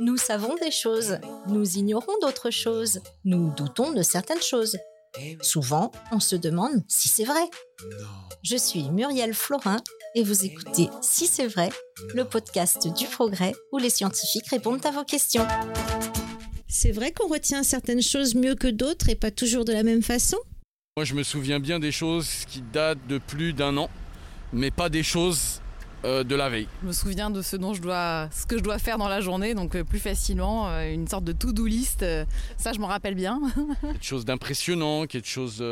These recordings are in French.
Nous savons des choses, nous ignorons d'autres choses, nous doutons de certaines choses. Souvent, on se demande si c'est vrai. Je suis Muriel Florin et vous écoutez Si c'est vrai, le podcast du progrès où les scientifiques répondent à vos questions. C'est vrai qu'on retient certaines choses mieux que d'autres et pas toujours de la même façon? Moi, je me souviens bien des choses qui datent de plus d'un an, mais pas des choses euh, de la veille. Je me souviens de ce dont je dois, ce que je dois faire dans la journée, donc euh, plus facilement, euh, une sorte de to-do list. ça, je m'en rappelle bien. quelque chose d'impressionnant, quelque chose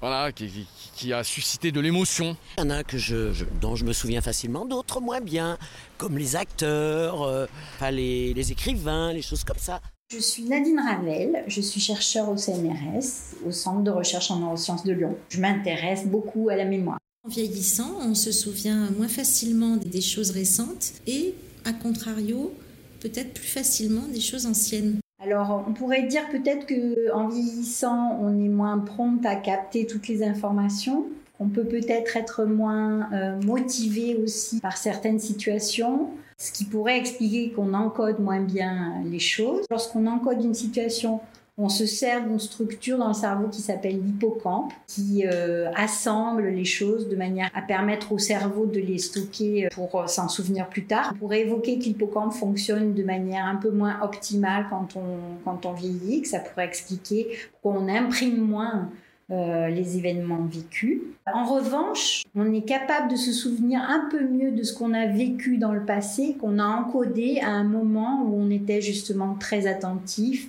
voilà, qui, a suscité de l'émotion. Il y en a que je, dont je me souviens facilement, d'autres moins bien, comme les acteurs, les, les écrivains, les choses comme ça. Je suis Nadine Ravel, je suis chercheur au CNRS, au Centre de recherche en neurosciences de Lyon. Je m'intéresse beaucoup à la mémoire. En vieillissant, on se souvient moins facilement des choses récentes et, à contrario, peut-être plus facilement des choses anciennes. Alors, on pourrait dire peut-être que en vieillissant, on est moins prompt à capter toutes les informations. On peut peut-être être moins euh, motivé aussi par certaines situations, ce qui pourrait expliquer qu'on encode moins bien les choses. Lorsqu'on encode une situation, on se sert d'une structure dans le cerveau qui s'appelle l'hippocampe, qui euh, assemble les choses de manière à permettre au cerveau de les stocker pour euh, s'en souvenir plus tard. On pourrait évoquer que l'hippocampe fonctionne de manière un peu moins optimale quand on, quand on vieillit, que ça pourrait expliquer pourquoi on imprime moins euh, les événements vécus. En revanche, on est capable de se souvenir un peu mieux de ce qu'on a vécu dans le passé, qu'on a encodé à un moment où on était justement très attentif,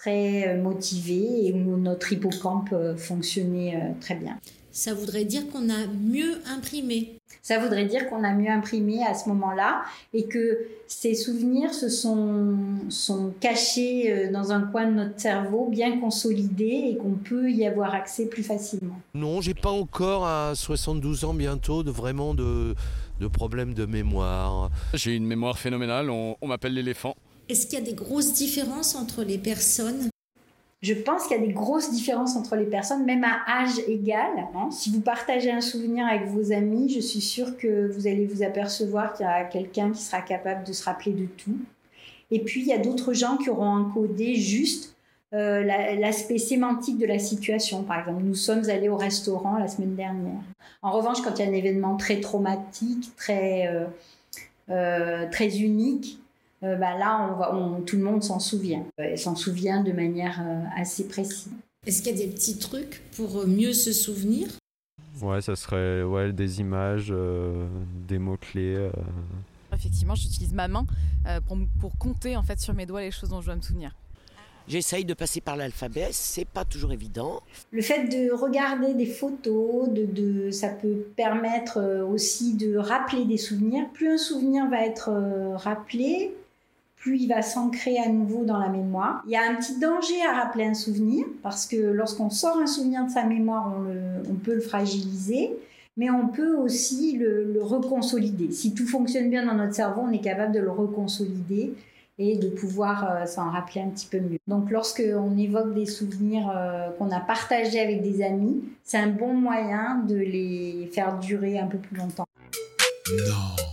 très euh, motivé et où notre hippocampe euh, fonctionnait euh, très bien. Ça voudrait dire qu'on a mieux imprimé. Ça voudrait dire qu'on a mieux imprimé à ce moment-là et que ces souvenirs se sont, sont cachés dans un coin de notre cerveau, bien consolidés et qu'on peut y avoir accès plus facilement. Non, j'ai pas encore à 72 ans bientôt de vraiment de, de problèmes de mémoire. J'ai une mémoire phénoménale, on m'appelle l'éléphant. Est-ce qu'il y a des grosses différences entre les personnes? Je pense qu'il y a des grosses différences entre les personnes, même à âge égal. Hein. Si vous partagez un souvenir avec vos amis, je suis sûre que vous allez vous apercevoir qu'il y a quelqu'un qui sera capable de se rappeler de tout. Et puis, il y a d'autres gens qui auront encodé juste euh, l'aspect sémantique de la situation. Par exemple, nous sommes allés au restaurant la semaine dernière. En revanche, quand il y a un événement très traumatique, très, euh, euh, très unique, euh, bah là, on tout le monde s'en souvient. Et s'en souvient de manière euh, assez précise. Est-ce qu'il y a des petits trucs pour mieux se souvenir? Ouais, ça serait ouais, des images, euh, des mots-clés. Effectivement, j'utilise ma main pour, pour, compter en fait sur mes doigts les choses dont je dois me souvenir. J'essaye de passer par l'alphabet, c'est pas toujours évident. Le fait de regarder des photos, de, de, ça peut permettre aussi de rappeler des souvenirs. Plus un souvenir va être rappelé, plus il va s'ancrer à nouveau dans la mémoire. Il y a un petit danger à rappeler un souvenir, parce que lorsqu'on sort un souvenir de sa mémoire, on, peut le fragiliser, mais on peut aussi le, reconsolider. Si tout fonctionne bien dans notre cerveau, on est capable de le reconsolider et de pouvoir euh, s'en rappeler un petit peu mieux. Donc lorsqu'on évoque des souvenirs euh, qu'on a partagés avec des amis, c'est un bon moyen de les faire durer un peu plus longtemps. Non.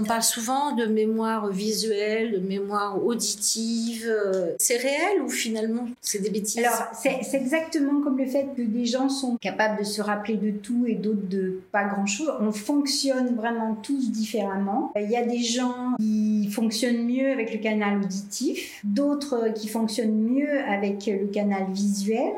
On parle souvent de mémoire visuelle, de mémoire auditive. Euh, c'est réel ou finalement c'est des bêtises? Alors c'est exactement comme le fait que des gens sont capables de se rappeler de tout et d'autres de pas grand-chose. On fonctionne vraiment tous différemment. Il y a des gens qui fonctionnent mieux avec le canal auditif, d'autres qui fonctionnent mieux avec le canal visuel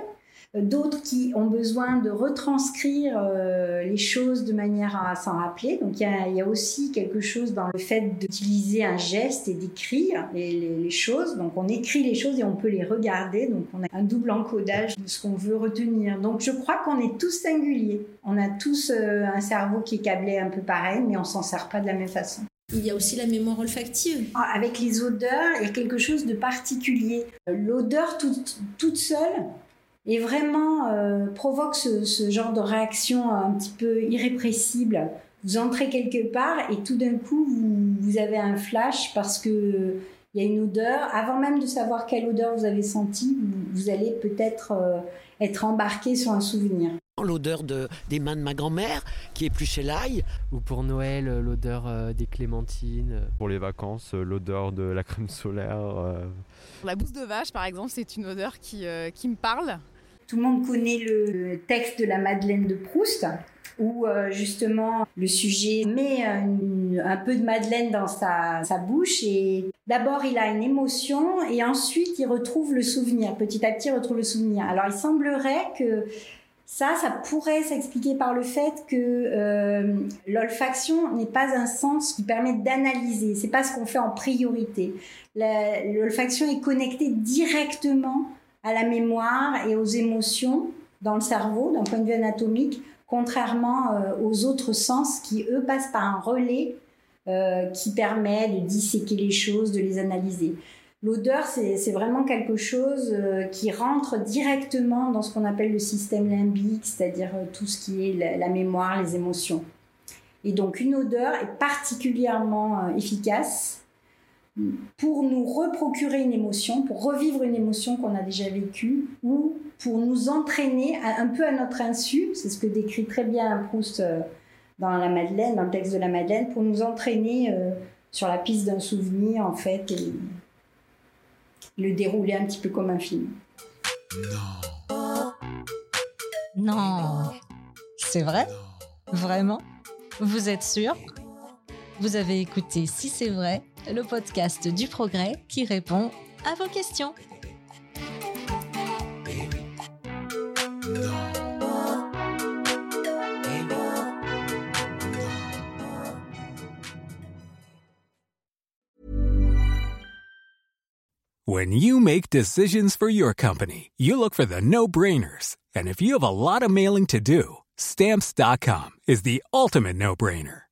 d'autres qui ont besoin de retranscrire euh, les choses de manière à s'en rappeler. Donc il y, a, aussi quelque chose dans le fait d'utiliser un geste et d'écrire les, choses. Donc on écrit les choses et on peut les regarder. Donc on a un double encodage de ce qu'on veut retenir. Donc je crois qu'on est tous singuliers. On a tous euh, un cerveau qui est câblé un peu pareil, mais on s'en sert pas de la même façon. Il y a aussi la mémoire olfactive. Ah, avec les odeurs, il y a quelque chose de particulier. L'odeur toute, toute seule, et vraiment euh, provoque ce, genre de réaction un petit peu irrépressible. Vous entrez quelque part et tout d'un coup, vous, avez un flash parce que il y a une odeur. Avant même de savoir quelle odeur vous avez senti, vous, allez peut-être euh, être embarqué sur un souvenir. l'odeur de, des mains de ma grand-mère qui épluchait l'ail. Ou pour Noël, euh, l'odeur euh, des clémentines. Pour les vacances, euh, l'odeur de la crème solaire. euh, La bouse de vache, par exemple, c'est une odeur qui, euh, qui me parle. Tout le monde connaît le texte de la Madeleine de Proust, où euh, justement le sujet met une- un peu de Madeleine dans sa, bouche et d'abord il a une émotion et ensuite il retrouve le souvenir. Petit à petit il retrouve le souvenir. Alors il semblerait que ça, ça pourrait s'expliquer par le fait que euh, l'olfaction n'est pas un sens qui permet d'analyser. C'est pas ce qu'on fait en priorité. L'olfaction est connectée directement à la mémoire et aux émotions dans le cerveau d'un point de vue anatomique, contrairement euh, aux autres sens qui, eux, passent par un relais euh, qui permet de disséquer les choses, de les analyser. L'odeur, c'est vraiment quelque chose euh, qui rentre directement dans ce qu'on appelle le système limbique, c'est-à-dire tout ce qui est la, mémoire, les émotions. Et donc une odeur est particulièrement efficace pour nous reprocurer une émotion, pour revivre une émotion qu'on a déjà vécue, ou pour nous entraîner à- un peu à notre insu, c'est ce que décrit très bien Proust euh, dans la Madeleine, dans le texte de la Madeleine, pour nous entraîner euh, sur la piste d'un souvenir en fait et le dérouler un petit peu comme un film. Non. C'est vrai? Vraiment? Vous êtes sûr? Vous avez écouté Si c'est vrai, le podcast du progrès qui répond à vos questions. When you make decisions for your company, you look for the no brainers. And if you have a lot of mailing to do, stamps.com is the ultimate no brainer.